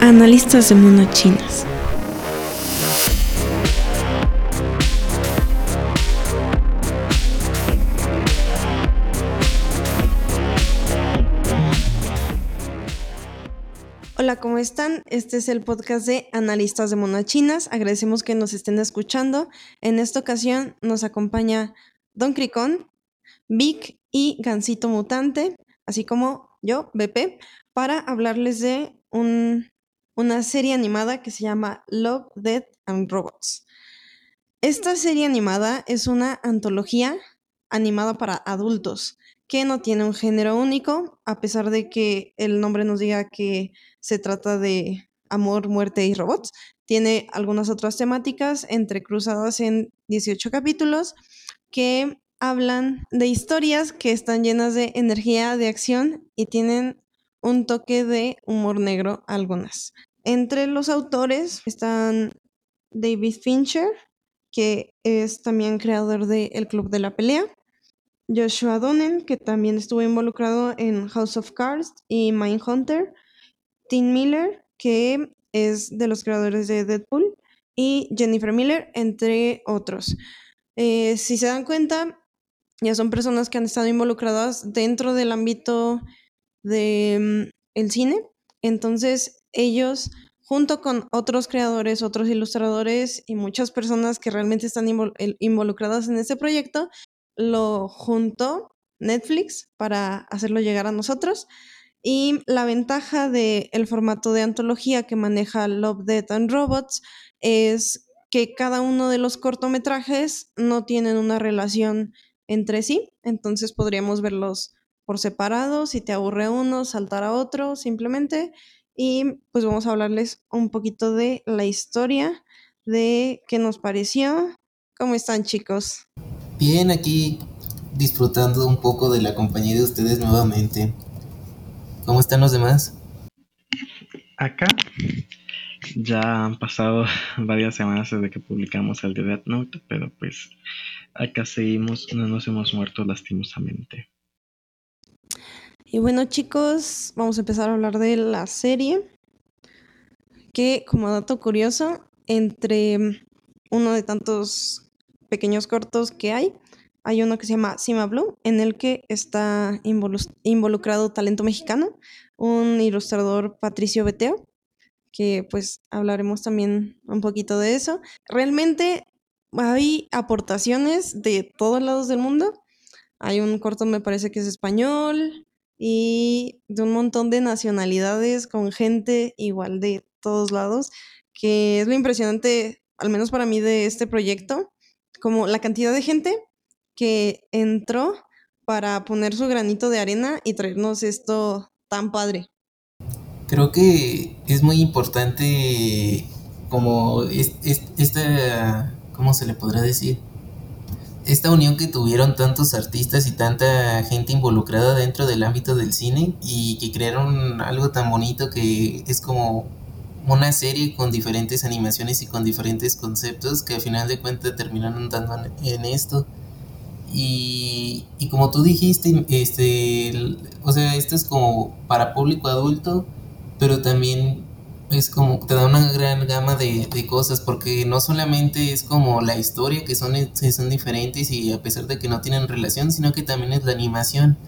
Analistas de monochinas. Hola, ¿cómo están? Este es el podcast de Analistas de Monochinas. Agradecemos que nos estén escuchando. En esta ocasión nos acompaña Don Cricón, Vic y Gansito Mutante, así como yo, BP, para hablarles de un, una serie animada que se llama Love, Death and Robots. Esta serie animada es una antología animada para adultos que no tiene un género único, a pesar de que el nombre nos diga que se trata de amor, muerte y robots. Tiene algunas otras temáticas entrecruzadas en 18 capítulos que hablan de historias que están llenas de energía, de acción y tienen un toque de humor negro algunas. Entre los autores están David Fincher, que es también creador de El Club de la Pelea, Joshua Donen, que también estuvo involucrado en House of Cards y Mindhunter, Tim Miller, que es de los creadores de Deadpool, y Jennifer Miller, entre otros. Eh, si se dan cuenta, ya son personas que han estado involucradas dentro del ámbito del mm, cine. Entonces, ellos, junto con otros creadores, otros ilustradores y muchas personas que realmente están involucradas en este proyecto, lo juntó Netflix para hacerlo llegar a nosotros. Y la ventaja del el formato de antología que maneja Love, Death and Robots es que cada uno de los cortometrajes no tienen una relación entre sí, entonces podríamos verlos por separado, si te aburre uno, saltar a otro simplemente. Y pues vamos a hablarles un poquito de la historia, de qué nos pareció. ¿Cómo están chicos? Bien, aquí disfrutando un poco de la compañía de ustedes nuevamente. ¿Cómo están los demás? Acá ya han pasado varias semanas desde que publicamos el de Death Note, pero pues acá seguimos, no nos hemos muerto lastimosamente. Y bueno chicos, vamos a empezar a hablar de la serie, que como dato curioso, entre uno de tantos pequeños cortos que hay, hay uno que se llama Sima Blue, en el que está involucrado talento mexicano, un ilustrador Patricio Beteo, que pues hablaremos también un poquito de eso. Realmente hay aportaciones de todos lados del mundo. Hay un corto, me parece que es español, y de un montón de nacionalidades con gente igual de todos lados, que es lo impresionante, al menos para mí, de este proyecto, como la cantidad de gente que entró para poner su granito de arena y traernos esto tan padre. Creo que es muy importante como esta, ¿cómo se le podrá decir? Esta unión que tuvieron tantos artistas y tanta gente involucrada dentro del ámbito del cine y que crearon algo tan bonito que es como una serie con diferentes animaciones y con diferentes conceptos que al final de cuentas terminaron dando en esto. Y, y como tú dijiste, este, o sea, esto es como para público adulto, pero también es como te da una gran gama de, de, cosas porque no solamente es como la historia que son, son diferentes y a pesar de que no tienen relación sino que también es la animación.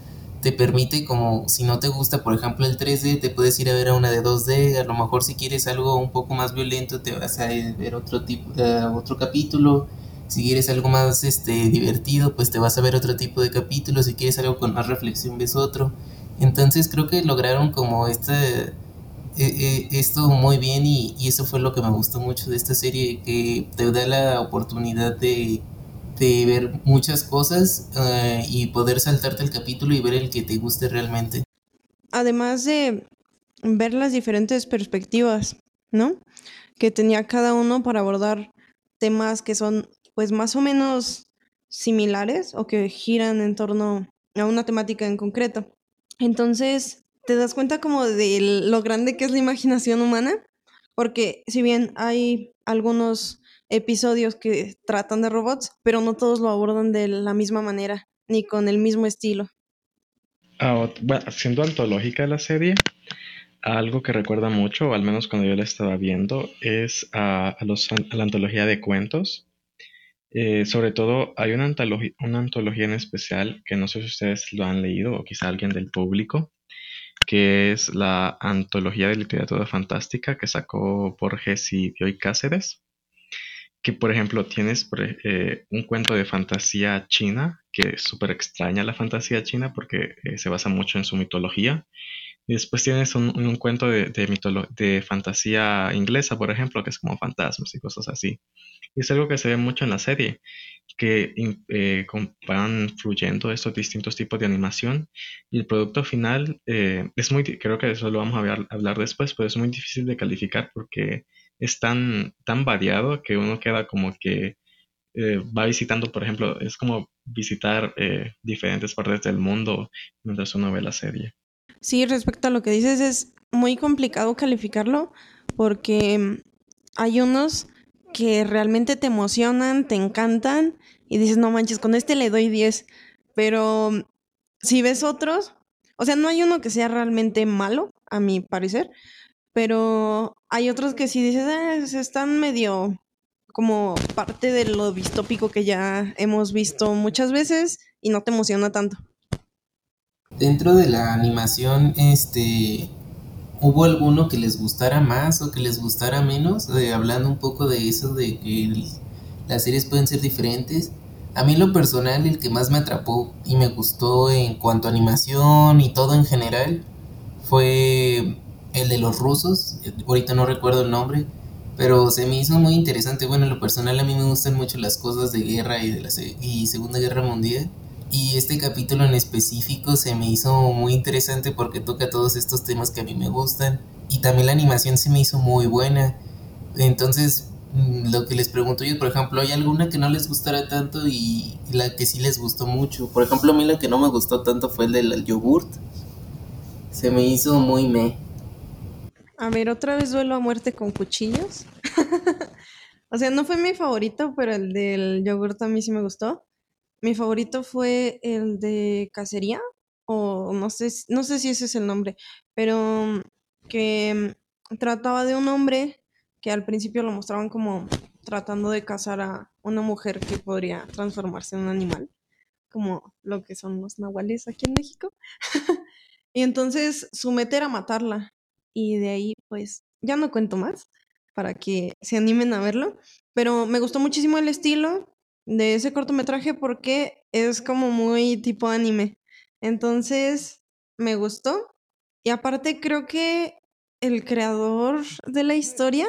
Te permite como si no te gusta por ejemplo el 3D te puedes ir a ver a una de 2D a lo mejor si quieres algo un poco más violento te vas a ver otro tipo otro capítulo. Si quieres algo más este divertido pues te vas a ver otro tipo de capítulo. Si quieres algo con más reflexión ves otro. Entonces creo que lograron como este eh, esto muy bien y, eso fue lo que me gustó mucho de esta serie, que te da la oportunidad de, ver muchas cosas eh, y poder saltarte el capítulo y ver el que te guste realmente. Además de ver las diferentes perspectivas, ¿no? Que tenía cada uno para abordar temas que son pues más o menos similares o que giran en torno a una temática en concreto. Entonces, te das cuenta como de lo grande que es la imaginación humana, porque si bien hay algunos episodios que tratan de robots, pero no todos lo abordan de la misma manera, ni con el mismo estilo. Ah, bueno, siendo antológica la serie, Algo que recuerda mucho, o al menos cuando yo la estaba viendo, es a, a los, a la antología de cuentos. Eh, sobre todo, hay una una antología en especial que no sé si ustedes lo han leído o quizá alguien del público, que es la antología de literatura fantástica que sacó Borges y Bioy Cáceres. Que, por ejemplo, tienes eh, un cuento de fantasía china, que es súper extraña la fantasía china porque eh, se basa mucho en su mitología. Y después tienes un, un cuento de, de, de fantasía inglesa, por ejemplo, que es como fantasmas y cosas así. Y es algo que se ve mucho en la serie, que eh, van fluyendo estos distintos tipos de animación y el producto final eh, es muy, creo que eso lo vamos a hablar, hablar después, pero es muy difícil de calificar porque es tan, tan variado que uno queda como que eh, va visitando, por ejemplo, es como visitar eh, diferentes partes del mundo mientras uno ve la serie. Sí, respecto a lo que dices, es muy complicado calificarlo porque hay unos que realmente te emocionan, te encantan y dices, no manches, con este le doy 10. Pero si ves otros, o sea, no hay uno que sea realmente malo, a mi parecer, pero hay otros que sí dices, "Eh, se están medio como parte de lo distópico que ya hemos visto muchas veces y no te emociona tanto. Dentro de la animación, este, ¿hubo alguno que les gustara más o que les gustara menos? Eh, hablando un poco de eso, de que las series pueden ser diferentes. A mí lo personal, el que más me atrapó y me gustó en cuanto a animación y todo en general fue el de los rusos. Ahorita no recuerdo el nombre, pero se me hizo muy interesante. Bueno, en lo personal a mí me gustan mucho las cosas de guerra y de la y Segunda Guerra Mundial. Y este capítulo en específico se me hizo muy interesante porque toca todos estos temas que a mí me gustan. Y también la animación se me hizo muy buena. Entonces, mm, lo que les pregunto yo, por ejemplo, ¿hay alguna que no les gustara tanto y la que sí les gustó mucho? Por ejemplo, a mí la que no me gustó tanto fue el del yogurt. Se me hizo muy me. A ver, otra vez duelo a muerte con cuchillos. O sea, no fue mi favorito, pero el del yogurt a mí sí me gustó. Mi favorito fue el de cacería, o no sé, no sé si ese es el nombre, pero que mm, trataba de un hombre que al principio lo mostraban como tratando de cazar a una mujer que podría transformarse en un animal, como lo que son los nahuales aquí en México. Y entonces su meta era matarla. Y de ahí, pues, ya no cuento más para que se animen a verlo. Pero me gustó muchísimo el estilo de ese cortometraje porque es como muy tipo anime. Entonces, me gustó. Y aparte creo que el creador de la historia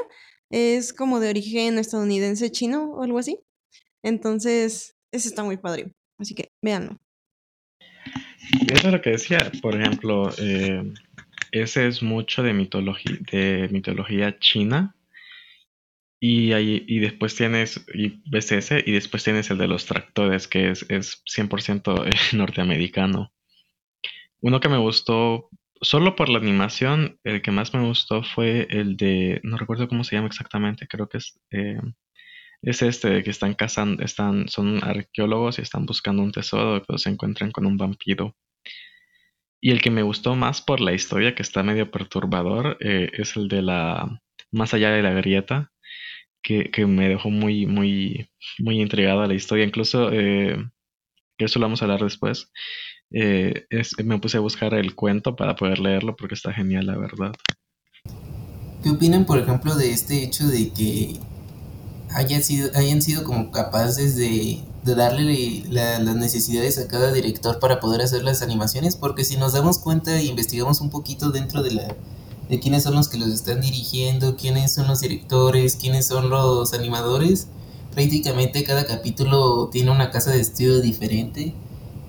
es como de origen estadounidense chino o algo así. Entonces, ese está muy padre. Así que véanlo. Eso es lo que decía, por ejemplo, eh, ese es mucho de mitología, de mitología china. Y, ahí, y después tienes, y ves y después tienes el de los tractores, que es, es 100% norteamericano. Uno que me gustó, solo por la animación, el que más me gustó fue el de, no recuerdo cómo se llama exactamente, creo que es, eh, es este, de que están cazando, están, son arqueólogos y están buscando un tesoro, pero se encuentran con un vampiro. Y el que me gustó más por la historia, que está medio perturbador, eh, es el de la, más allá de la grieta que, me dejó muy, muy, muy intrigado a la historia. Incluso, eh, que eso lo vamos a hablar después, eh, es- me puse a buscar el cuento para poder leerlo porque está genial, la verdad. ¿Qué opinan, por ejemplo, de este hecho de que haya sido, hayan sido como capaces de, de darle la- las necesidades a cada director para poder hacer las animaciones? Porque si nos damos cuenta e investigamos un poquito dentro de la de quiénes son los que los están dirigiendo, quiénes son los directores, quiénes son los animadores, prácticamente cada capítulo tiene una casa de estudio diferente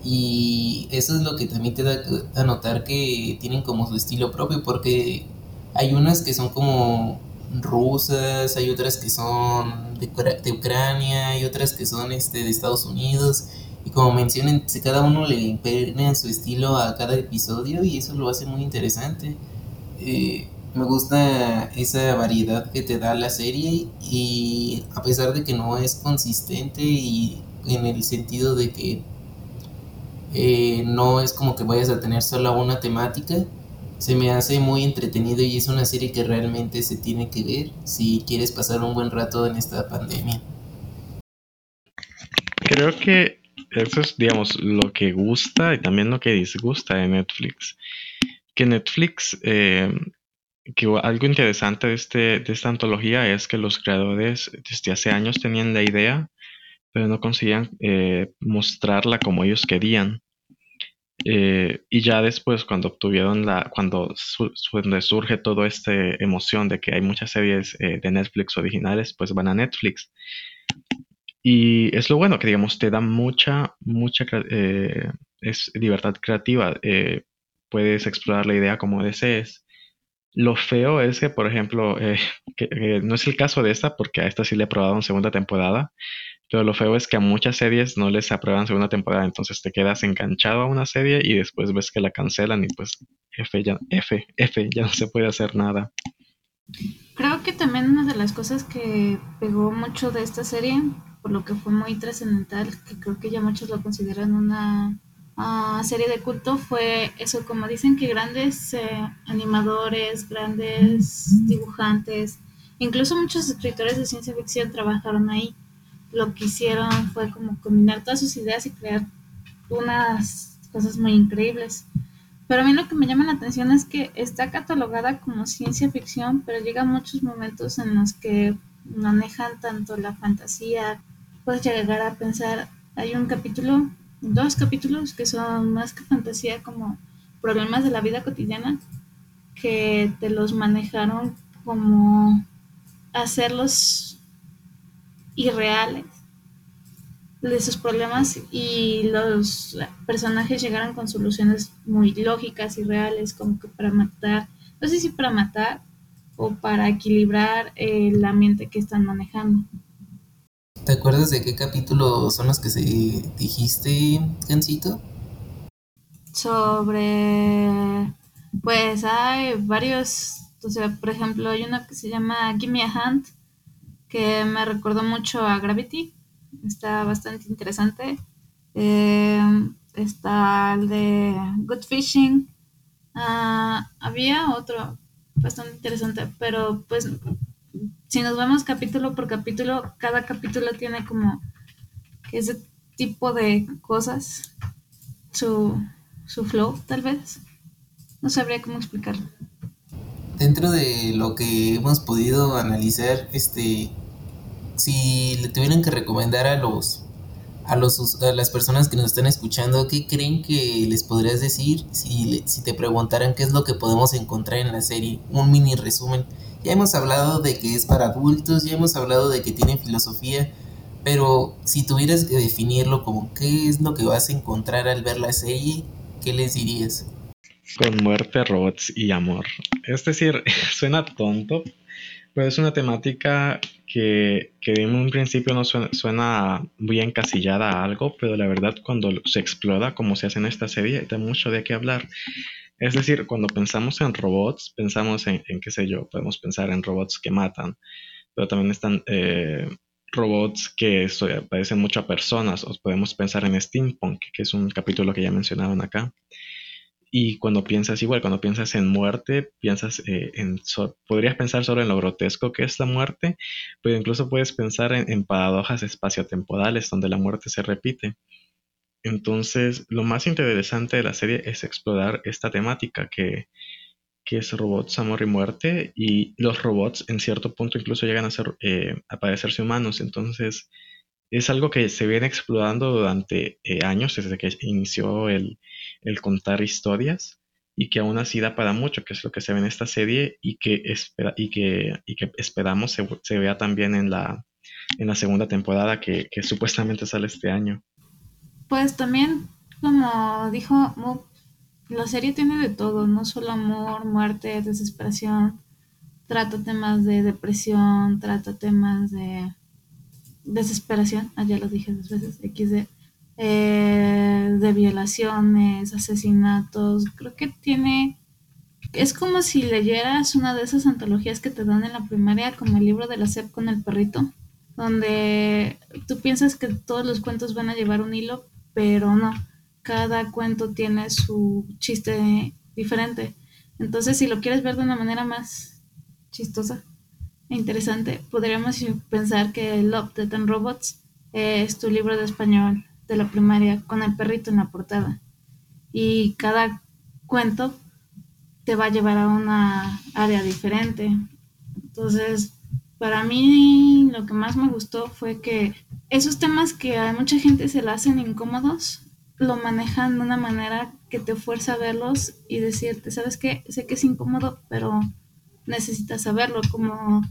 y eso es lo que también te da a notar que tienen como su estilo propio porque hay unas que son como rusas, hay otras que son de, de Ucrania, hay otras que son este, de Estados Unidos. Y como mencionan, cada uno le impregna su estilo a cada episodio y eso lo hace muy interesante. Eh, me gusta esa variedad que te da la serie y a pesar de que no es consistente y en el sentido de que eh, no es como que vayas a tener solo una temática, se me hace muy entretenido y es una serie que realmente se tiene que ver si quieres pasar un buen rato en esta pandemia. Creo que eso es, digamos, lo que gusta y también lo que disgusta de Netflix. Que Netflix, eh, que algo interesante de, este, de esta antología es que los creadores desde hace años tenían la idea, pero no conseguían eh, mostrarla como ellos querían. Eh, y ya después, cuando obtuvieron la, cuando, surge toda esta emoción de que hay muchas series de Netflix originales, pues van a Netflix. Y es lo bueno que, digamos, te da mucha, mucha es libertad creativa. Puedes explorar la idea como desees. Lo feo es que, por ejemplo, que, no es el caso de esta, porque a esta sí le en segunda temporada, pero lo feo es que a muchas series no les aprueban segunda temporada, entonces te quedas enganchado a una serie y después ves que la cancelan y pues F ya, F, F, ya no se puede hacer nada. Creo que también una de las cosas que pegó mucho de esta serie, por lo que fue muy trascendental, que creo que ya muchos lo consideran una serie de culto, fue eso, como dicen que grandes eh, animadores, grandes dibujantes, incluso muchos escritores de ciencia ficción trabajaron ahí lo que hicieron fue como combinar todas sus ideas y crear unas cosas muy increíbles. Pero a mí lo que me llama la atención es que está catalogada como ciencia ficción, pero llega muchos momentos en los que manejan tanto la fantasía, puedes llegar a pensar, hay un capítulo, dos capítulos que son más que fantasía como problemas de la vida cotidiana, que te los manejaron como hacerlos irreales de sus problemas y los personajes llegaron con soluciones muy lógicas y reales, como que para matar, no sé si para matar o para equilibrar el ambiente que están manejando. ¿Te acuerdas de qué capítulo son los que se dijiste, Gancito? Sobre, pues hay varios, o sea, por ejemplo, hay uno que se llama Give Me a Hand, que me recordó mucho a Gravity. Está bastante interesante. Eh, está el de Good Fishing. Ah, había otro bastante interesante, pero pues si nos vemos capítulo por capítulo, cada capítulo tiene como ese tipo de cosas, su, su flow tal vez. No sabría cómo explicarlo. Dentro de lo que hemos podido analizar, este, si le tuvieran que recomendar a los a los a las personas que nos están escuchando, ¿qué creen que les podrías decir si, si te preguntaran qué es lo que podemos encontrar en la serie? Un mini resumen. Ya hemos hablado de que es para adultos, ya hemos hablado de que tiene filosofía, pero si tuvieras que definirlo como qué es lo que vas a encontrar al ver la serie, ¿qué les dirías? Con muerte, robots y amor. Es decir, suena tonto, pero es una temática que, en un principio no suena, muy encasillada a algo, pero la verdad cuando se explora como se hace en esta serie, da mucho de qué hablar. Es decir, cuando pensamos en robots, pensamos en, qué sé yo, podemos pensar en robots que matan, pero también están eh, robots que parecen mucho a personas, o podemos pensar en steampunk, que es un capítulo que ya mencionaron acá. Y cuando piensas igual, cuando piensas en muerte, piensas eh, en, podrías pensar solo en lo grotesco que es la muerte, pero incluso puedes pensar en, en paradojas espaciotemporales donde la muerte se repite. Entonces, lo más interesante de la serie es explorar esta temática que, que es robots, amor y muerte, y los robots en cierto punto incluso llegan a ser eh, a parecerse humanos. Entonces, es algo que se viene explorando durante eh, años, desde que inició el, contar historias, y que aún así da para mucho, que es lo que se ve en esta serie y que, espera, y que, y que esperamos se, vea también en la, en la segunda temporada que, supuestamente sale este año. Pues también, como dijo la serie tiene de todo, no solo amor, muerte, desesperación, trata temas de depresión, trata temas de desesperación, ah, ya lo dije dos veces, XD, eh, de violaciones, asesinatos, creo que tiene, es como si leyeras una de esas antologías que te dan en la primaria, como el libro de la SEP con el perrito, donde tú piensas que todos los cuentos van a llevar un hilo, pero no, cada cuento tiene su chiste diferente. Entonces, si lo quieres ver de una manera más chistosa interesante, podríamos pensar que Love, Death and Robots es tu libro de español de la primaria con el perrito en la portada. Y cada cuento te va a llevar a una área diferente. Entonces, para mí lo que más me gustó fue que esos temas que a mucha gente se le hacen incómodos, lo manejan de una manera que te fuerza a verlos y decirte, ¿sabes qué? Sé que es incómodo, pero necesitas saberlo, como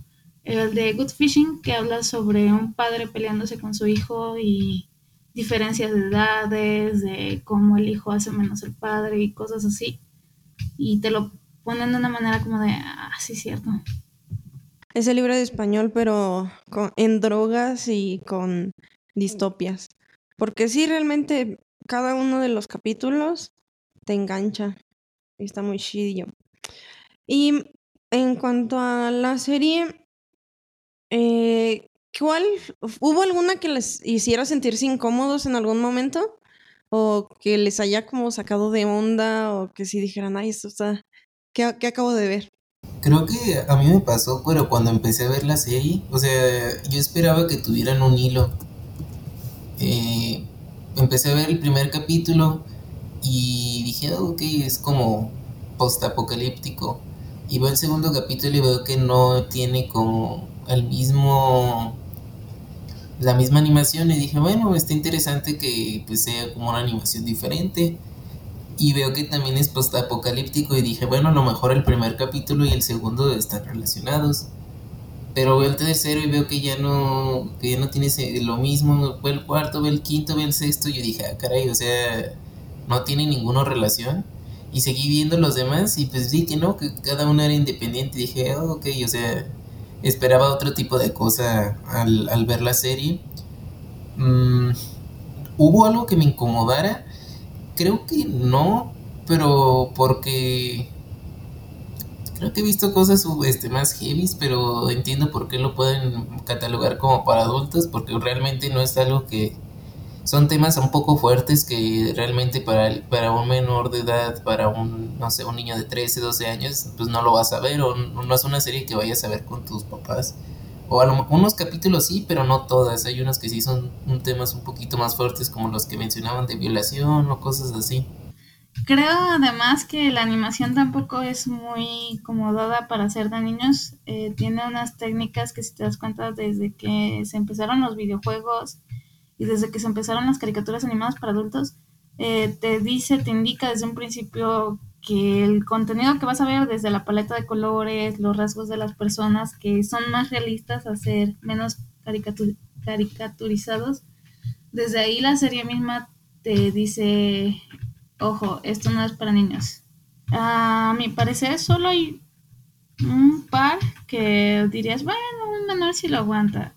el de Good Fishing, que habla sobre un padre peleándose con su hijo y diferencias de edades, de cómo el hijo hace menos el padre y cosas así. Y te lo ponen de una manera como de, ah, sí, cierto. Ese libro de español, pero con, en drogas y con distopias. Porque sí, realmente cada uno de los capítulos te engancha. Está muy chidillo. Y en cuanto a la serie, eh, ¿cuál? ¿Hubo alguna que les hiciera sentirse incómodos en algún momento? ¿O que les haya como sacado de onda? ¿O que si dijeran, ay, esto está... ¿Qué, qué acabo de ver? Creo que a mí me pasó, pero cuando empecé a ver la serie, o sea, yo esperaba que tuvieran un hilo. Eh, empecé a ver el primer capítulo y dije, oh, ok, es como post-apocalíptico. Y veo el segundo capítulo y veo que no tiene como el mismo la misma animación y dije bueno está interesante que pues, sea como una animación diferente y veo que también es post apocalíptico y dije bueno a lo mejor el primer capítulo y el segundo están relacionados pero veo el tercero y veo que ya no que ya no tiene lo mismo veo el cuarto veo el quinto veo el sexto y yo dije ah caray o sea no tiene ninguna relación y seguí viendo los demás y pues vi que no que cada uno era independiente y dije oh, ok o sea esperaba otro tipo de cosa al, ver la serie. Mm, ¿Hubo algo que me incomodara? Creo que no, pero porque creo que he visto cosas este, más heavy, pero entiendo por qué lo pueden catalogar como para adultos, porque realmente no es algo que, son temas un poco fuertes que realmente para, para un menor de edad, para un, no sé, un niño de 13, 12 años, pues no lo vas a ver, o no es una serie que vayas a ver con tus papás. O a lo, unos capítulos sí, pero no todas. Hay unos que sí son temas un poquito más fuertes, como los que mencionaban de violación o cosas así. Creo además que la animación tampoco es muy acomodada para ser de niños. Eh, tiene unas técnicas que si te das cuenta desde que se empezaron los videojuegos, y desde que se empezaron las caricaturas animadas para adultos, eh, te dice, te indica desde un principio que el contenido que vas a ver desde la paleta de colores, los rasgos de las personas que son más realistas a ser menos caricaturizados, desde ahí la serie misma te dice, ojo, esto no es para niños. A mi parecer solo hay un par que dirías, bueno, un menor si lo aguanta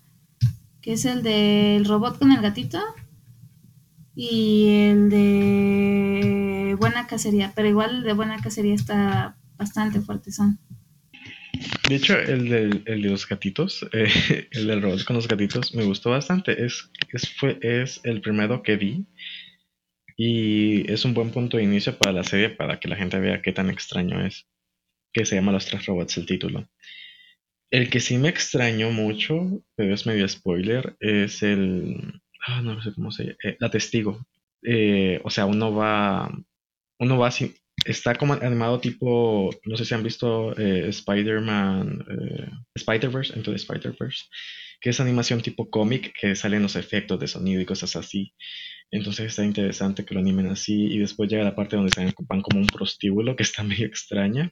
que es el del robot con el gatito y el de Buena Cacería, pero igual el de Buena Cacería está bastante fuerte son. De hecho, el, del, el de los gatitos, eh, el del robot con los gatitos, me gustó bastante. Es, es, fue, es el primero que vi y es un buen punto de inicio para la serie para que la gente vea qué tan extraño es. Que se llama Los Tres Robots el título. El que sí me extrañó mucho, pero es medio spoiler, es el. Ah, no sé cómo se llama. Eh, la testigo. Eh, o sea, uno va. Uno va así. Está como animado tipo. No sé si han visto eh, Spider-Man. Spider-Verse, entonces Spider-Verse. Que es animación tipo cómic que salen los efectos de sonido y cosas así. Entonces está interesante que lo animen así. Y después llega la parte donde se van como un prostíbulo que está medio extraña.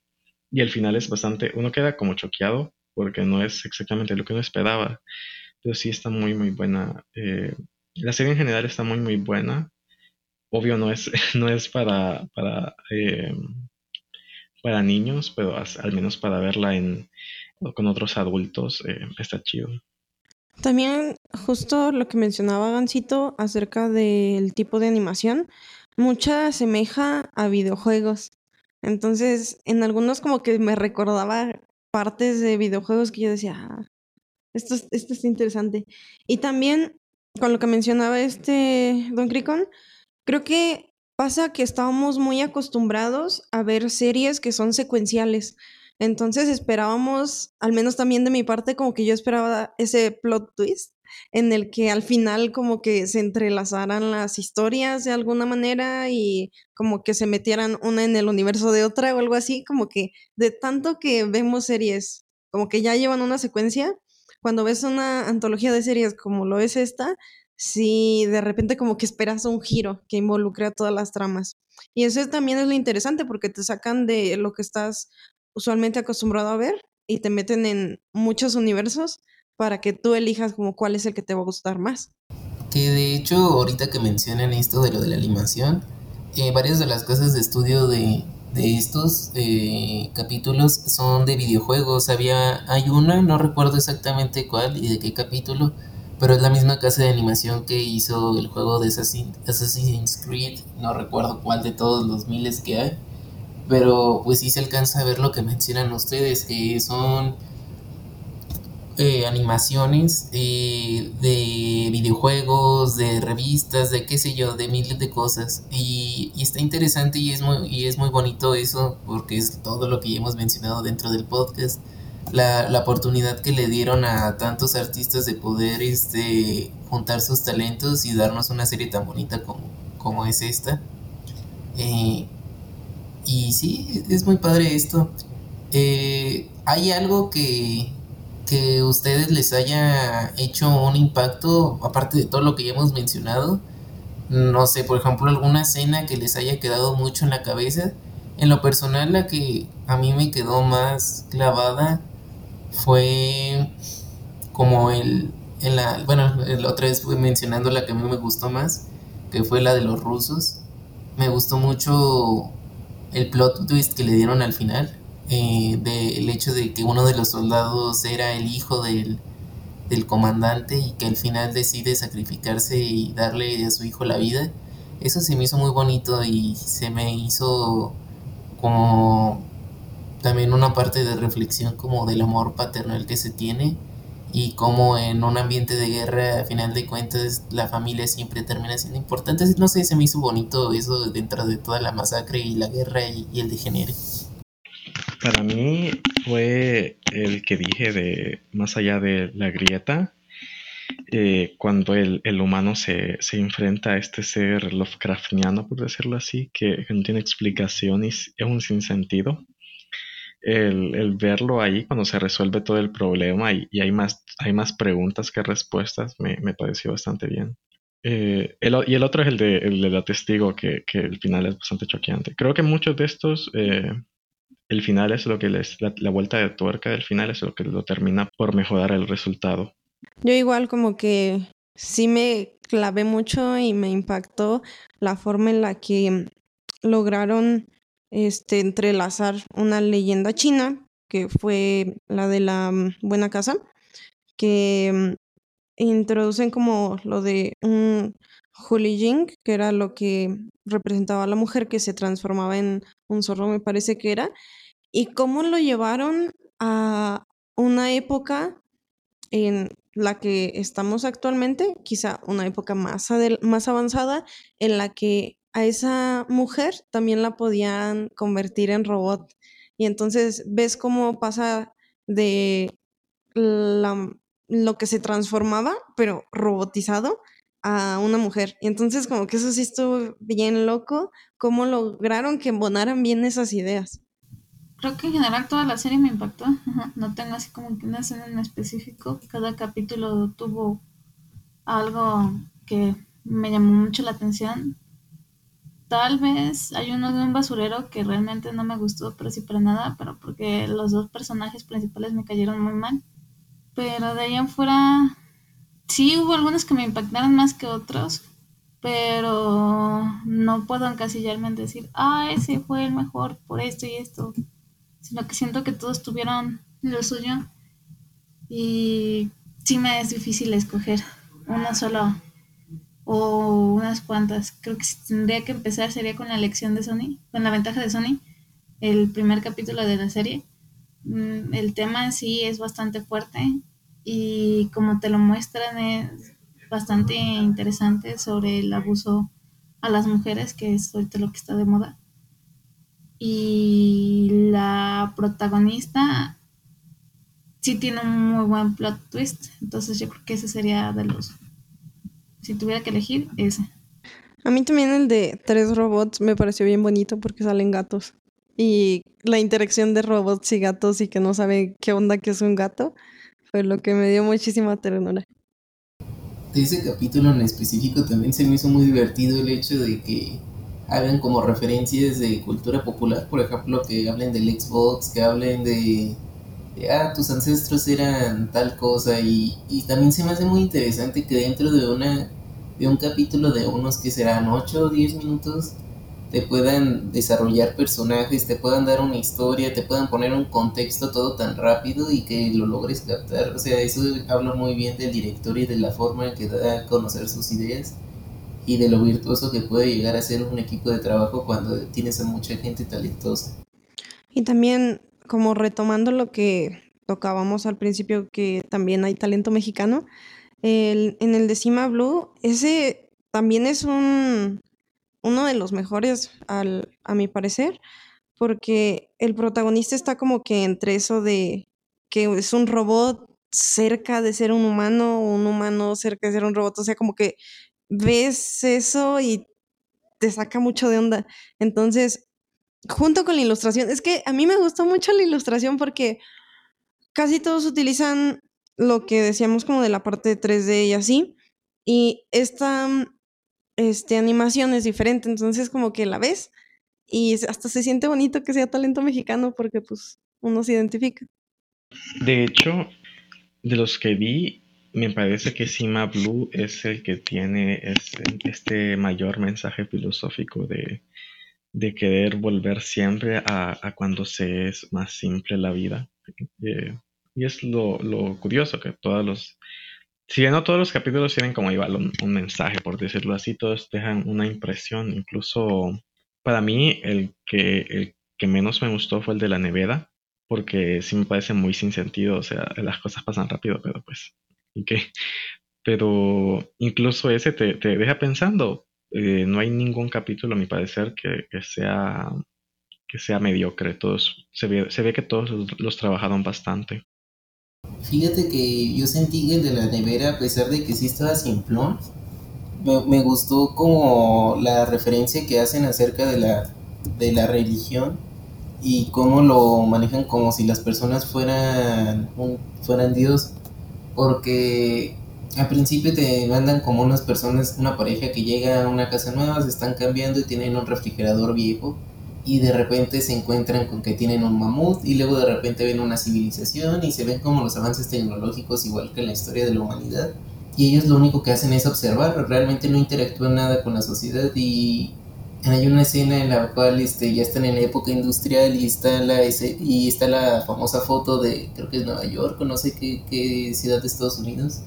Y al final es bastante. Uno queda como choqueado porque no es exactamente lo que uno esperaba. Pero sí está muy, muy buena. Eh, la serie en general está muy, muy buena. Obvio no es, no es para, para, eh, para niños, pero al menos para verla en, con otros adultos eh, está chido. También justo lo que mencionaba Gancito acerca del tipo de animación, mucha asemeja a videojuegos. Entonces, en algunos como que me recordaba partes de videojuegos que yo decía, ah, esto, esto es interesante. Y también, con lo que mencionaba este Don Cricon, creo que pasa que estábamos muy acostumbrados a ver series que son secuenciales. Entonces esperábamos, al menos también de mi parte, como que yo esperaba ese plot twist en el que al final como que se entrelazaran las historias de alguna manera y como que se metieran una en el universo de otra o algo así, como que de tanto que vemos series como que ya llevan una secuencia, cuando ves una antología de series como lo es esta, sí, de repente como que esperas un giro que involucre a todas las tramas. Y eso también es lo interesante porque te sacan de lo que estás usualmente acostumbrado a ver y te meten en muchos universos para que tú elijas como cuál es el que te va a gustar más. Que de hecho, ahorita que mencionan esto de lo de la animación, eh, varias de las casas de estudio de, de estos eh, capítulos son de videojuegos. Había, hay una, no recuerdo exactamente cuál y de qué capítulo, pero es la misma casa de animación que hizo el juego de Assassin's Creed, no recuerdo cuál de todos los miles que hay, pero pues sí se alcanza a ver lo que mencionan ustedes, que son eh, animaciones eh, de videojuegos, de revistas, de qué sé yo, de miles de cosas. Y, está interesante y es, muy, y es muy bonito eso, porque es todo lo que hemos mencionado dentro del podcast. La, la, oportunidad que le dieron a tantos artistas de poder este, juntar sus talentos y darnos una serie tan bonita como, como es esta. Eh, y sí, es muy padre esto. hay algo que, que ustedes les haya hecho un impacto, aparte de todo lo que ya hemos mencionado, no sé, por ejemplo, alguna escena que les haya quedado mucho en la cabeza. En lo personal, la que a mí me quedó más clavada fue como el, en la, bueno, la otra vez fui mencionando la que a mí me gustó más, que fue la de los rusos. Me gustó mucho el plot twist que le dieron al final eh, del hecho de que uno de los soldados era el hijo del, del comandante y que al final decide sacrificarse y darle a su hijo la vida. Eso se me hizo muy bonito y se me hizo como también una parte de reflexión como del amor paternal que se tiene y como en un ambiente de guerra a final de cuentas la familia siempre termina siendo importante. No sé, se me hizo bonito eso dentro de toda la masacre y la guerra y, y el degenere. Para mí fue el que dije de más allá de la grieta, eh, cuando el, humano se, enfrenta a este ser Lovecraftiano, por decirlo así, que, no tiene explicación y es un sinsentido. El, el, verlo ahí cuando se resuelve todo el problema y, hay, más, hay más preguntas que respuestas, me, pareció bastante bien. Eh, y el otro es el de, el de la testigo, que, que, el final es bastante choqueante. Creo que muchos de estos eh, el final es lo que les, la, vuelta de tuerca del final es lo que lo termina por mejorar el resultado. Yo igual como que sí me clavé mucho y me impactó la forma en la que lograron este, entrelazar una leyenda china, que fue la de la mm, Buena Casa, que mm, introducen como lo de un Jing, que era lo que representaba a la mujer que se transformaba en un zorro, me parece que era, y cómo lo llevaron a una época en la que estamos actualmente, quizá una época más, más avanzada, en la que a esa mujer también la podían convertir en robot. Y entonces ves cómo pasa de lo que se transformaba, pero robotizado, a una mujer. Y entonces como que eso sí estuvo bien loco, cómo lograron que embonaran bien esas ideas. Creo que en general toda la serie me impactó. No tengo así como que una escena en específico. Cada capítulo tuvo algo que me llamó mucho la atención. Tal vez hay uno de un basurero que realmente no me gustó, pero sí para nada, pero porque los dos personajes principales me cayeron muy mal. Pero de ahí en fuera sí hubo algunos que me impactaron más que otros, pero no puedo encasillarme en decir, ah, ese fue el mejor por esto y esto, sino que siento que todos tuvieron lo suyo y sí me es difícil escoger una sola o unas cuantas. Creo que si tendría que empezar sería con la elección de Sony, con la ventaja de Sony, el primer capítulo de la serie. Mm, el tema en sí es bastante fuerte y como te lo muestran es bastante interesante sobre el abuso a las mujeres, que es ahorita lo que está de moda. Y la protagonista sí tiene un muy buen plot twist. Entonces yo creo que ese sería de los... Si tuviera que elegir, ese. A mí también el de tres robots me pareció bien bonito porque salen gatos. Y la interacción de robots y gatos y que no sabe qué onda que es un gato lo que me dio muchísima ternura. De ese capítulo en específico también se me hizo muy divertido el hecho de que hagan como referencias de cultura popular, por ejemplo, que hablen del Xbox, que hablen de, ah, tus ancestros eran tal cosa y, y también se me hace muy interesante que dentro de una de un capítulo de unos que serán 8 o 10 minutos te puedan desarrollar personajes, te puedan dar una historia, te puedan poner un contexto todo tan rápido y que lo logres captar. O sea, eso habla muy bien del director y de la forma en que da a conocer sus ideas y de lo virtuoso que puede llegar a ser un equipo de trabajo cuando tienes a mucha gente talentosa. Y también, como retomando lo que tocábamos al principio, que también hay talento mexicano, el, en el de Cima Blue, ese también es un, uno de los mejores, al, a mi parecer, porque el protagonista está como que entre eso de que es un robot cerca de ser un humano, o un humano cerca de ser un robot, o sea, como que ves eso y te saca mucho de onda. Entonces, junto con la ilustración, es que a mí me gustó mucho la ilustración porque casi todos utilizan lo que decíamos como de la parte 3D y así. Y esta este, animación es diferente, entonces como que la ves y hasta se siente bonito que sea talento mexicano porque pues uno se identifica. De hecho, de los que vi, me parece que Sima Blue es el que tiene este, este mayor mensaje filosófico de, de querer volver siempre a, cuando se es más simple la vida. Eh, y es lo, lo, curioso que todos los... Si bien no todos los capítulos tienen como igual un, mensaje, por decirlo así, todos dejan una impresión. Incluso para mí el que, el que menos me gustó fue el de la nevera, porque sí me parece muy sin sentido. O sea, las cosas pasan rápido, pero pues... ¿Y qué? Pero incluso ese te, deja pensando. Eh, no hay ningún capítulo, a mi parecer, que, que sea que sea mediocre. Todos, se, ve, se ve que todos los trabajaron bastante. Fíjate que yo sentí que el de la nevera, a pesar de que sí estaba simplón, me, me, gustó como la referencia que hacen acerca de la, de la religión y cómo lo manejan como si las personas fueran, fueran Dios. Porque al principio te mandan como unas personas, una pareja que llega a una casa nueva, se están cambiando y tienen un refrigerador viejo y de repente se encuentran con que tienen un mamut y luego de repente ven una civilización y se ven como los avances tecnológicos igual que en la historia de la humanidad. Y ellos lo único que hacen es observar, realmente no interactúan nada con la sociedad y hay una escena en la cual este, ya están en la época industrial y está la, y está la famosa foto de, creo que es Nueva York o no sé qué, qué ciudad de Estados Unidos,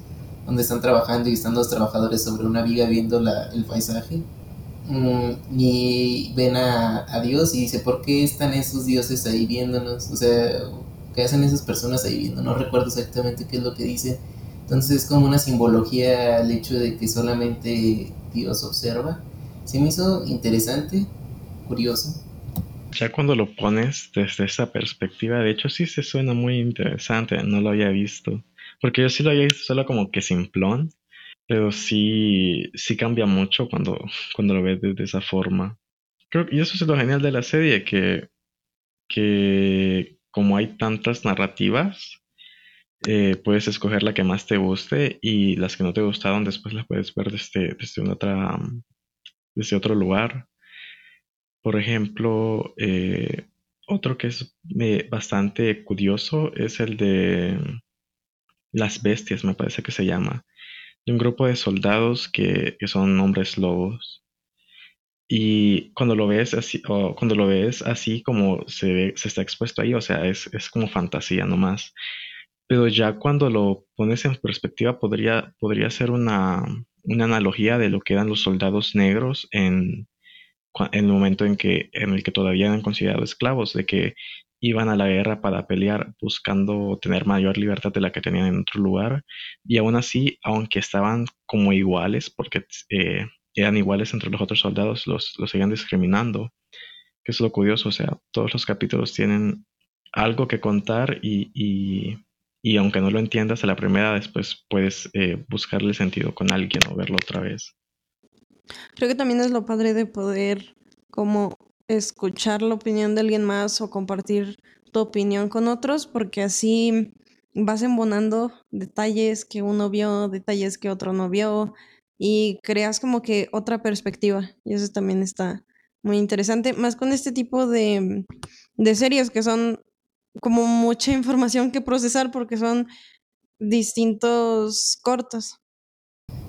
donde están trabajando y están dos trabajadores sobre una viga viendo la, el paisaje y ven a, a, Dios y dice, ¿por qué están esos dioses ahí viéndonos? O sea, ¿qué hacen esas personas ahí viendo? No recuerdo exactamente qué es lo que dice. Entonces es como una simbología al hecho de que solamente Dios observa. Se me hizo interesante, curioso. Ya cuando lo pones desde esa perspectiva, de hecho sí se suena muy interesante, no lo había visto. Porque yo sí lo había visto solo como que simplón, pero sí, sí cambia mucho cuando, cuando lo ves de, esa forma. Creo, y eso es lo genial de la serie, que, que como hay tantas narrativas, eh, puedes escoger la que más te guste y las que no te gustaron después las puedes ver desde, desde, una otra, desde otro lugar. Por ejemplo, eh, otro que es eh, bastante curioso es el de Las Bestias, me parece que se llama de un grupo de soldados que, son hombres lobos. Y cuando lo ves así, o cuando lo ves así como se, ve, se está expuesto ahí, o sea, es, es como fantasía nomás. Pero ya cuando lo pones en perspectiva, podría, podría ser una, una analogía de lo que eran los soldados negros en, en el momento en, que, en el que todavía eran considerados esclavos, de que iban a la guerra para pelear buscando tener mayor libertad de la que tenían en otro lugar y aún así, aunque estaban como iguales, porque eh, eran iguales entre los otros soldados, los, los seguían discriminando. Que es lo curioso, o sea, todos los capítulos tienen algo que contar y, y, y aunque no lo entiendas a la primera, después puedes eh, buscarle sentido con alguien o verlo otra vez. Creo que también es lo padre de poder como escuchar la opinión de alguien más o compartir tu opinión con otros, porque así vas embonando detalles que uno vio, detalles que otro no vio, y creas como que otra perspectiva. Y eso también está muy interesante, más con este tipo de, de series que son como mucha información que procesar porque son distintos cortos.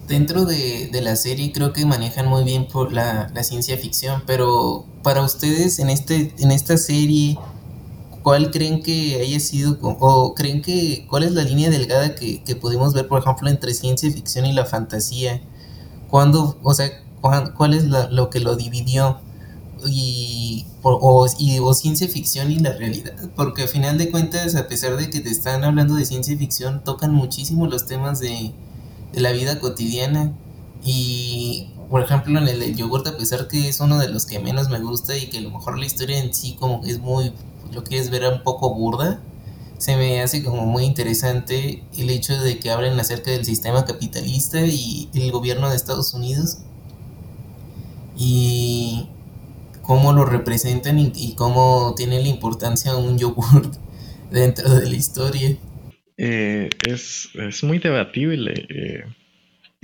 Dentro de, la serie creo que manejan muy bien por la, ciencia ficción, pero para ustedes en, este, en esta serie, ¿cuál creen que haya sido, o creen que, cuál es la línea delgada que, que podemos ver, por ejemplo, entre ciencia ficción y la fantasía? ¿Cuándo, o sea, cuál, es lo que lo dividió? Y o, y, o ciencia ficción y la realidad, porque al final de cuentas, a pesar de que te están hablando de ciencia ficción, tocan muchísimo los temas de, de la vida cotidiana. Y, por ejemplo, en el, yogurt, a pesar que es uno de los que menos me gusta y que a lo mejor la historia en sí como que es muy, lo quieres ver un poco burda, se me hace como muy interesante el hecho de que hablen acerca del sistema capitalista y el gobierno de Estados Unidos. Y cómo lo representan y, y cómo tiene la importancia un yogurt dentro de la historia. Eh, es, es, muy debatible. Eh,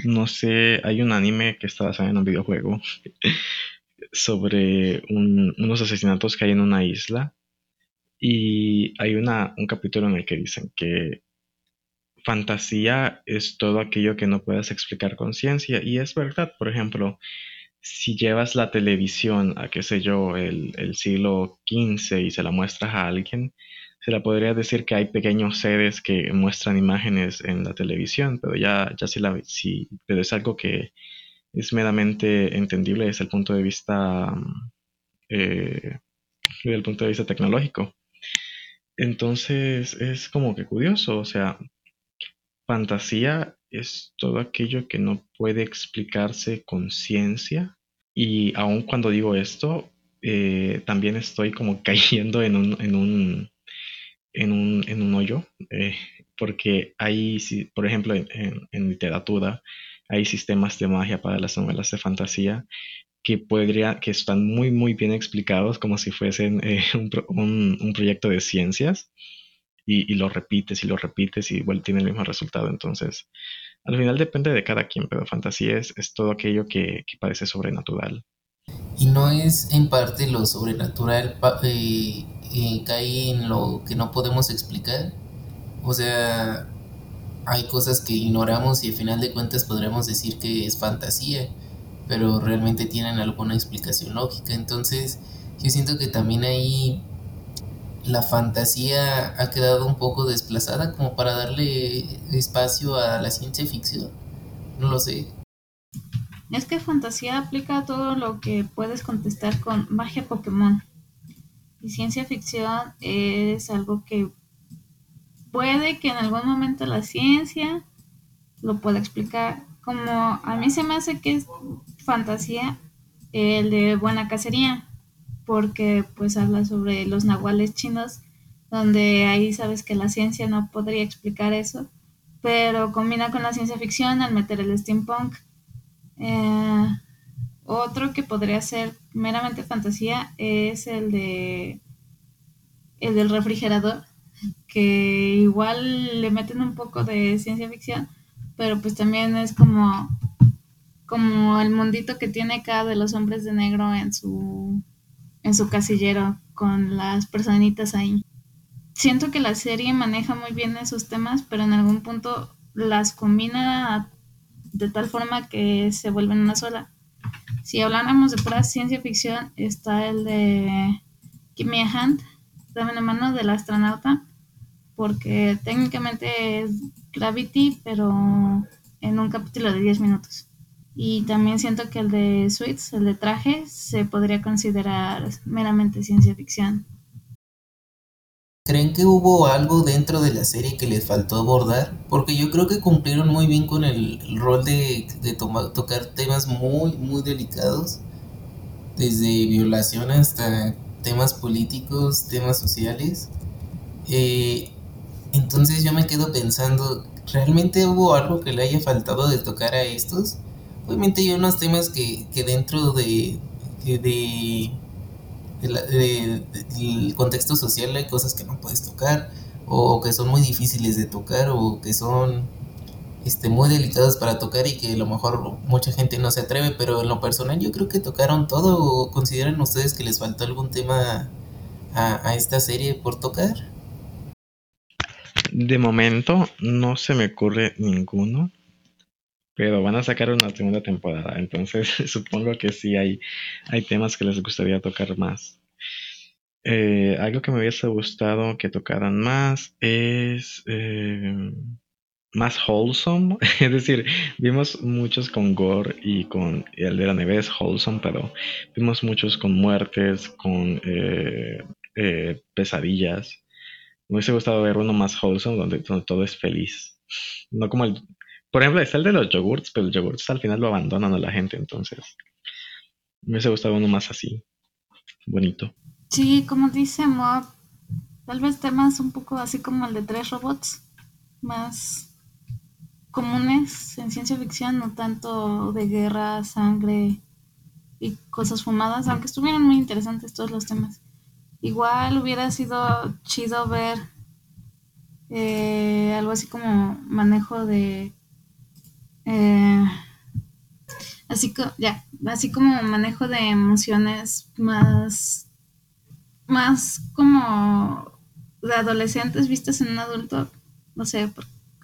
no sé, hay un anime que está basado en un videojuego sobre un, unos asesinatos que hay en una isla. Y hay una, un capítulo en el que dicen que fantasía es todo aquello que no puedas explicar con ciencia. Y es verdad, por ejemplo, si llevas la televisión a, qué sé yo, el, el siglo XV y se la muestras a alguien, se la podría decir que hay pequeños seres que muestran imágenes en la televisión, pero ya, ya si la, si, pero es algo que es meramente entendible desde el punto de vista, eh, desde el punto de vista tecnológico. Entonces es como que curioso, o sea, fantasía es todo aquello que no puede explicarse con ciencia. Y aun cuando digo esto, eh, también estoy como cayendo en un, en un, en un, en un hoyo, eh, porque hay, por ejemplo, en, en, literatura, hay sistemas de magia para las novelas de fantasía que podría, que están muy, muy bien explicados como si fuesen eh, un, un, un, proyecto de ciencias y, y, lo repites y lo repites y igual tiene el mismo resultado. Entonces, al final depende de cada quien, pero fantasía es, es todo aquello que, que, parece sobrenatural. Y no es en parte lo sobrenatural eh, cae en lo que no podemos explicar. O sea, hay cosas que ignoramos y al final de cuentas podremos decir que es fantasía, pero realmente tienen alguna explicación lógica. Entonces, yo siento que también ahí la fantasía ha quedado un poco desplazada como para darle espacio a la ciencia ficción. No lo sé. Es que fantasía aplica todo lo que puedes contestar con magia Pokémon. Y ciencia ficción es algo que puede que en algún momento la ciencia lo pueda explicar. Como a mí se me hace que es fantasía el de buena cacería porque pues habla sobre los nahuales chinos, donde ahí sabes que la ciencia no podría explicar eso, pero combina con la ciencia ficción al meter el steampunk. Eh, otro que podría ser meramente fantasía es el de el del refrigerador, que igual le meten un poco de ciencia ficción, pero pues también es como como el mundito que tiene cada de los hombres de negro en su en su casillero con las personitas ahí. Siento que la serie maneja muy bien esos temas, pero en algún punto las combina de tal forma que se vuelven una sola. Si habláramos de pura ciencia ficción, está el de Give Me a Hand, dame una mano del astronauta, porque técnicamente es Gravity, pero en un capítulo de 10 minutos. Y también siento que el de Suits, el de traje, se podría considerar meramente ciencia ficción. ¿Creen que hubo algo dentro de la serie que les faltó abordar? Porque yo creo que cumplieron muy bien con el, rol de, tocar temas muy, muy delicados, desde violación hasta temas políticos, temas sociales. Eh, entonces yo me quedo pensando, ¿realmente hubo algo que le haya faltado de tocar a estos? Obviamente hay unos temas que, dentro de, de, de del contexto social hay cosas que no puedes tocar o que son muy difíciles de tocar o que son este, muy delicados para tocar y que a lo mejor mucha gente no se atreve, pero en lo personal yo creo que tocaron todo o consideran ustedes que les faltó algún tema a, a esta serie por tocar. De momento no se me ocurre ninguno, pero van a sacar una segunda temporada, entonces supongo que sí hay, hay temas que les gustaría tocar más. Eh, algo que me hubiese gustado que tocaran más es eh, más wholesome, es decir, vimos muchos con gore y con el de la nieve es wholesome, pero vimos muchos con muertes, con eh, pesadillas. Me hubiese gustado ver uno más wholesome donde, donde todo es feliz. No como el... Por ejemplo, está el de los yogurts, pero el yogurts al final lo abandonan a la gente, entonces me hubiese gustado uno más así, bonito. Sí, como dice Mob, tal vez temas un poco así como el de tres robots, más comunes en ciencia ficción, no tanto de guerra, sangre y cosas fumadas, aunque estuvieron muy interesantes todos los temas. Igual hubiera sido chido ver eh, algo así como manejo de... eh, así, ya, así como manejo de emociones más más como de adolescentes vistas en un adulto, no sé,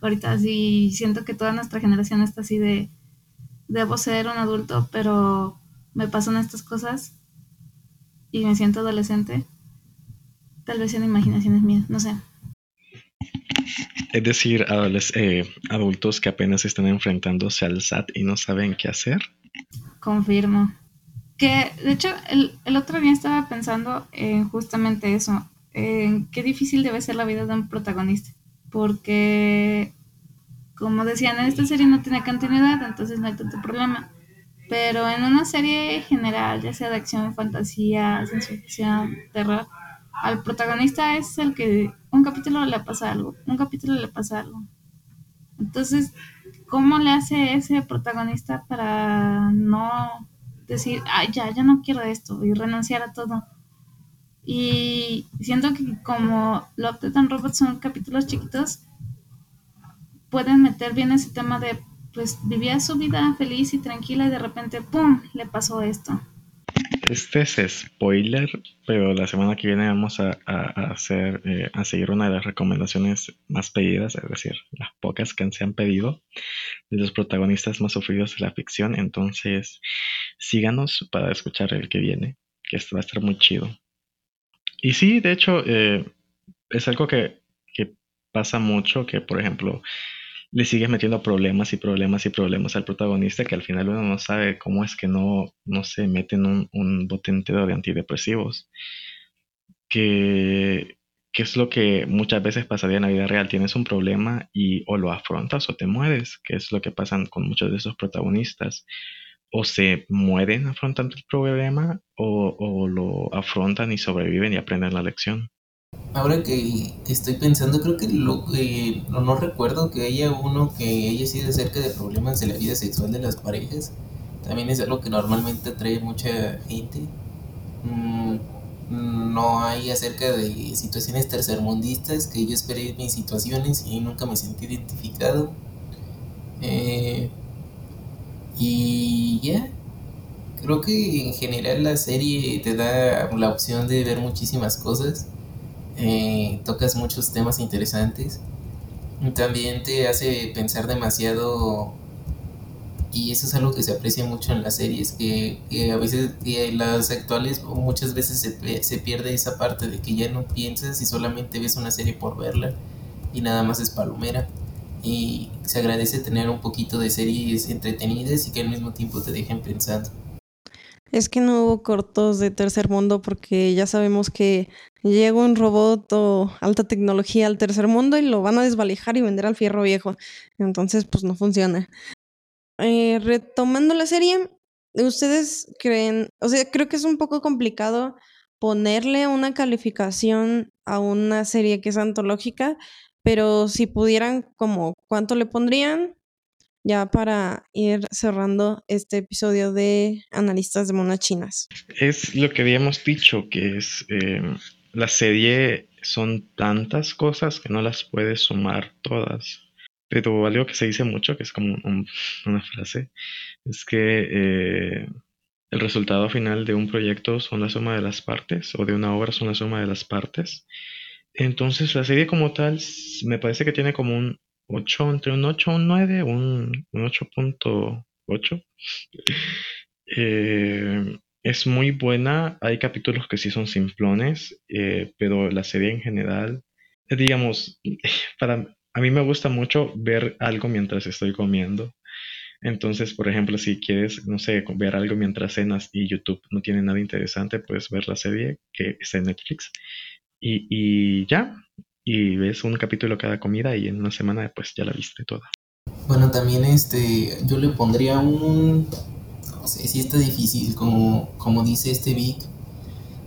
ahorita sí siento que toda nuestra generación está así de, debo ser un adulto, pero me pasan estas cosas y me siento adolescente. Tal vez sean imaginaciones mías, no sé. Es decir, eh, adultos que apenas están enfrentándose al SAT y no saben qué hacer. Confirmo. Que, de hecho, el, el otro día estaba pensando en justamente eso, en qué difícil debe ser la vida de un protagonista, porque, como decían, en esta serie no tiene continuidad, entonces no hay tanto problema, pero en una serie general, ya sea de acción, fantasía, ciencia ficción, terror, al protagonista es el que un capítulo le pasa algo, un capítulo le pasa algo. Entonces, ¿cómo le hace ese protagonista para no decir, ay, ya, ya no quiero esto y renunciar a todo? Y siento que como Love, Death and Robots son capítulos chiquitos, pueden meter bien ese tema de, pues, vivía su vida feliz y tranquila y de repente, ¡pum!, le pasó esto. Este es spoiler, pero la semana que viene vamos a, hacer, eh, a seguir una de las recomendaciones más pedidas, es decir, las pocas que se han pedido de los protagonistas más sufridos de la ficción. Entonces, síganos para escuchar el que viene, que esto va a estar muy chido. Y sí, de hecho, eh, es algo que, que pasa mucho, que por ejemplo, le sigues metiendo problemas y problemas y problemas al protagonista que al final uno no sabe cómo es que no, no se mete en un, un bote de antidepresivos. Que, que es lo que muchas veces pasaría en la vida real. Tienes un problema y o lo afrontas o te mueres, que es lo que pasa con muchos de esos protagonistas. O se mueren afrontando el problema o, o lo afrontan y sobreviven y aprenden la lección. Ahora que, que estoy pensando, creo que lo, eh, no, no recuerdo que haya uno que haya sido acerca de problemas de la vida sexual de las parejas. También es algo que normalmente atrae mucha gente. Mm, no hay acerca de situaciones tercermundistas que yo esperé mis situaciones y nunca me sentí identificado. Eh, y ya, creo que en general la serie te da la opción de ver muchísimas cosas. Eh, tocas muchos temas interesantes. También te hace pensar demasiado y eso es algo que se aprecia mucho en las series, que, a veces que las actuales muchas veces se, se pierde esa parte de que ya no piensas y solamente ves una serie por verla y nada más es palomera. Y se agradece tener un poquito de series entretenidas y que al mismo tiempo te dejen pensando. Es que no hubo cortos de tercer mundo porque ya sabemos que llega un robot o alta tecnología al tercer mundo y lo van a desvalijar y vender al fierro viejo. Entonces, pues no funciona. Eh, retomando la serie, ¿ustedes creen? O sea, creo que es un poco complicado ponerle una calificación a una serie que es antológica, pero si pudieran, como, ¿cuánto le pondrían? Ya para ir cerrando este episodio de Analistas de Monas Chinas. Es lo que habíamos dicho, que es em, la serie son tantas cosas que no las puedes sumar todas. Pero algo que se dice mucho, que es como una frase, es que eh, el resultado final de un proyecto son la suma de las partes, o de una obra son la suma de las partes. Entonces la serie como tal me parece que tiene como un 8, entre un 8 y un 9, un, un 8.8. Eh, es muy buena, hay capítulos que sí son simplones, eh, pero la serie en general, digamos, para a mí me gusta mucho ver algo mientras estoy comiendo. Entonces, por ejemplo, si quieres, no sé, ver algo mientras cenas y YouTube no tiene nada interesante, puedes ver la serie que está en Netflix. Y, y ya, y ves un capítulo cada comida y en una semana pues ya la viste toda. Bueno, también este, yo le pondría un, no sé si está difícil, como, como dice este Vic,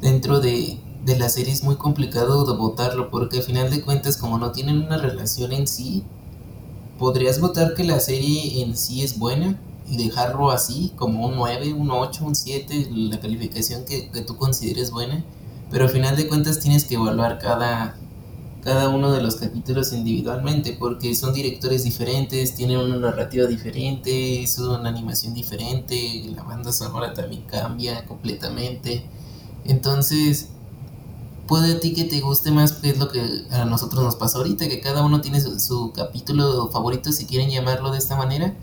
dentro de, de la serie es muy complicado de votarlo, porque al final de cuentas como no tienen una relación en sí, podrías votar que la serie en sí es buena y dejarlo así, como un 9, un 8, un 7, la calificación que, que tú consideres buena, pero al final de cuentas tienes que evaluar cada, cada uno de los capítulos individualmente, porque son directores diferentes, tienen una narrativa diferente, es una animación diferente, la banda sonora también cambia completamente. Entonces, puede a ti que te guste más, que es lo que a nosotros nos pasa ahorita, que cada uno tiene su, capítulo favorito, si quieren llamarlo de esta manera,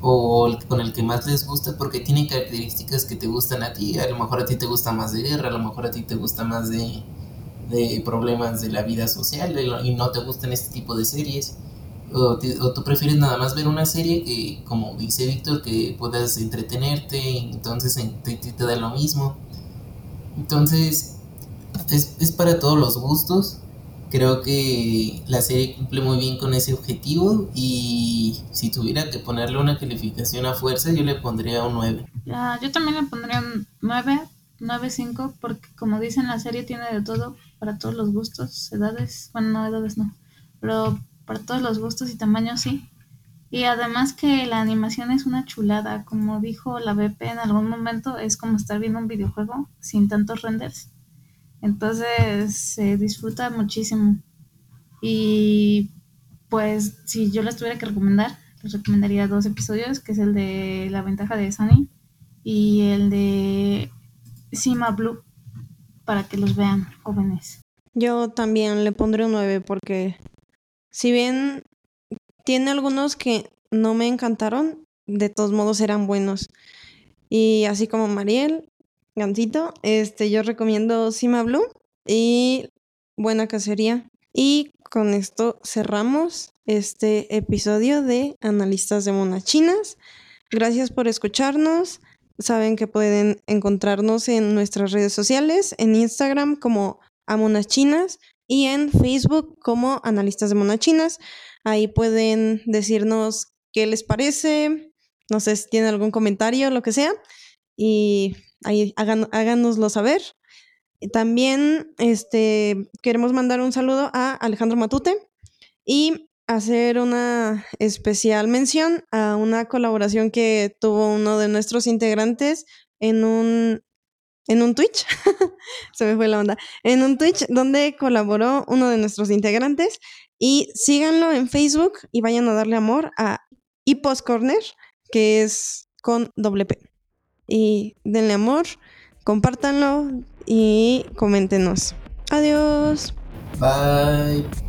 o con el que más les gusta, porque tiene características que te gustan a ti. A lo mejor a ti te gusta más de guerra, a lo mejor a ti te gusta más de de problemas de la vida social y no te gustan este tipo de series. O, tú prefieres nada más ver una serie que, como dice Víctor, que puedas entretenerte, entonces te, te, da lo mismo. Entonces, es, es, para todos los gustos. Creo que la serie cumple muy bien con ese objetivo y si tuviera que ponerle una calificación a fuerza, yo le pondría un 9. yo también le pondría un 9, 9.5 porque como dicen la serie tiene de todo para todos los gustos, edades, bueno, no edades no, pero para todos los gustos y tamaños sí. Y además que la animación es una chulada, como dijo la BP en algún momento, es como estar viendo un videojuego sin tantos renders. Entonces se disfruta muchísimo. Y pues si yo les tuviera que recomendar, les recomendaría dos episodios, que es el de La ventaja de Sunny y el de Sima Blue para que los vean jóvenes. Yo también le pondré un 9 porque si bien tiene algunos que no me encantaron, de todos modos eran buenos. Y así como Mariel, Gancito, este, yo recomiendo Sima Blue y Buena Cacería. Y con esto cerramos este episodio de Analistas de Monachinas. Gracias por escucharnos. Saben que pueden encontrarnos en nuestras redes sociales, en Instagram como Amonachinas y en Facebook como Analistas de Monachinas. Ahí pueden decirnos qué les parece, no sé si tienen algún comentario, lo que sea, y ahí háganoslo saber. También este, queremos mandar un saludo a Alejandro Matute y hacer una especial mención a una colaboración que tuvo uno de nuestros integrantes en un en un Twitch, se me fue la onda, en un Twitch donde colaboró uno de nuestros integrantes y síganlo en Facebook y vayan a darle amor a Hippos Corner, que es con doble P. Y denle amor, compártanlo y coméntenos. Adiós. Bye.